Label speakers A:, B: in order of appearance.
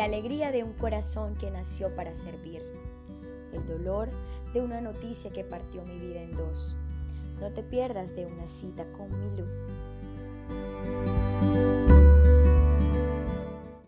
A: la alegría de un corazón que nació para servir, el dolor de una noticia que partió mi vida en dos. No te pierdas de una cita con Milú.